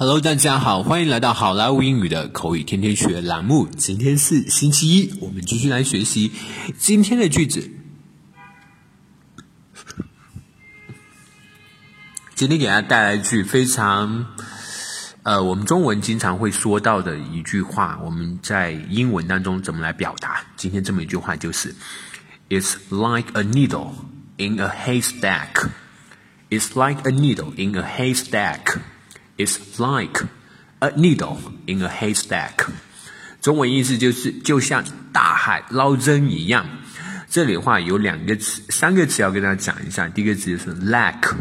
Hello，大家好，欢迎来到好莱坞英语的口语天天学栏目。今天是星期一，我们继续来学习今天的句子。今天给大家带来一句非常，呃，我们中文经常会说到的一句话，我们在英文当中怎么来表达？今天这么一句话就是：“It's like a needle in a haystack.” It's like a needle in a haystack. It's like a needle in a haystack。中文意思就是就像大海捞针一样。这里的话有两个词、三个词要跟大家讲一下。第一个词就是 like，like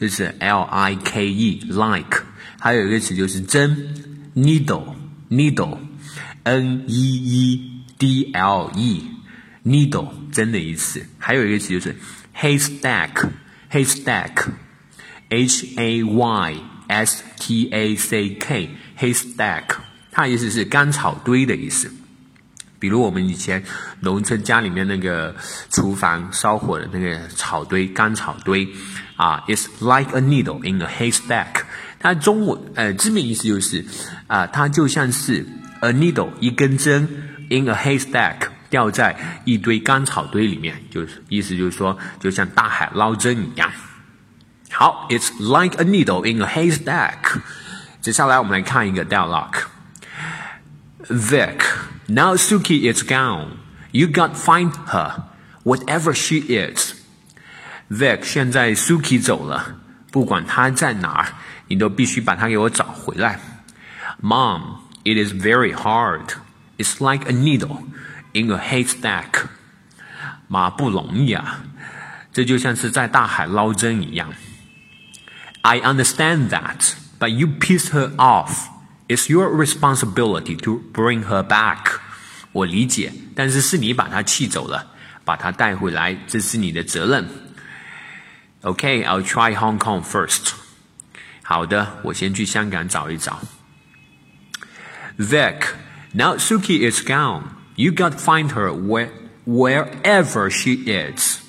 就是 l i k e，like。还有一个词就是针，needle，needle，n e e d l e，needle 针的意思。还有一个词就是 haystack，haystack。 H A Y S T A C K，haystack，它的意思是干草堆的意思。比如我们以前农村家里面那个厨房烧火的那个草堆，干草堆啊，It's like a needle in a haystack。它中文呃字面意思就是啊，它就像是 a needle 一根针 in a haystack 掉在一堆干草堆里面，就是意思就是说，就像大海捞针一样。好，It's like a needle in a haystack。接下来我们来看一个 dialogue。Vic, now Suki is gone. You got find her, whatever she is. Vic，现在 Suki 走了，不管她在哪儿，你都必须把她给我找回来。Mom, it is very hard. It's like a needle in a haystack. 妈不容易啊，这就像是在大海捞针一样。 I understand that, but you pissed her off. It's your responsibility to bring her back. 我理解，但是是你把她气走了，把她带回来，这是你的责任。Okay, I'll try Hong Kong first. 好的，我先去香港找一找。Vic, now Suki is gone. You got to find her where, wherever she is.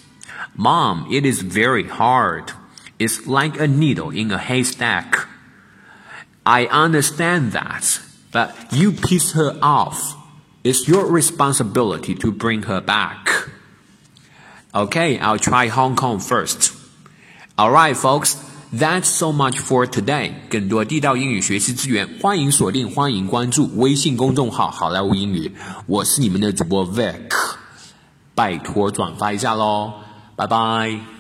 Mom, it is very hard is like a needle in a haystack. I understand that, but you piss her off. It's your responsibility to bring her back. Okay, I'll try Hong Kong first. Alright, folks, that's so much for today. 更多地道英语学习资源，欢迎锁定，欢迎关注微信公众号“好莱坞英语”。我是你们的主播 Vic，拜托转发一下喽，拜拜。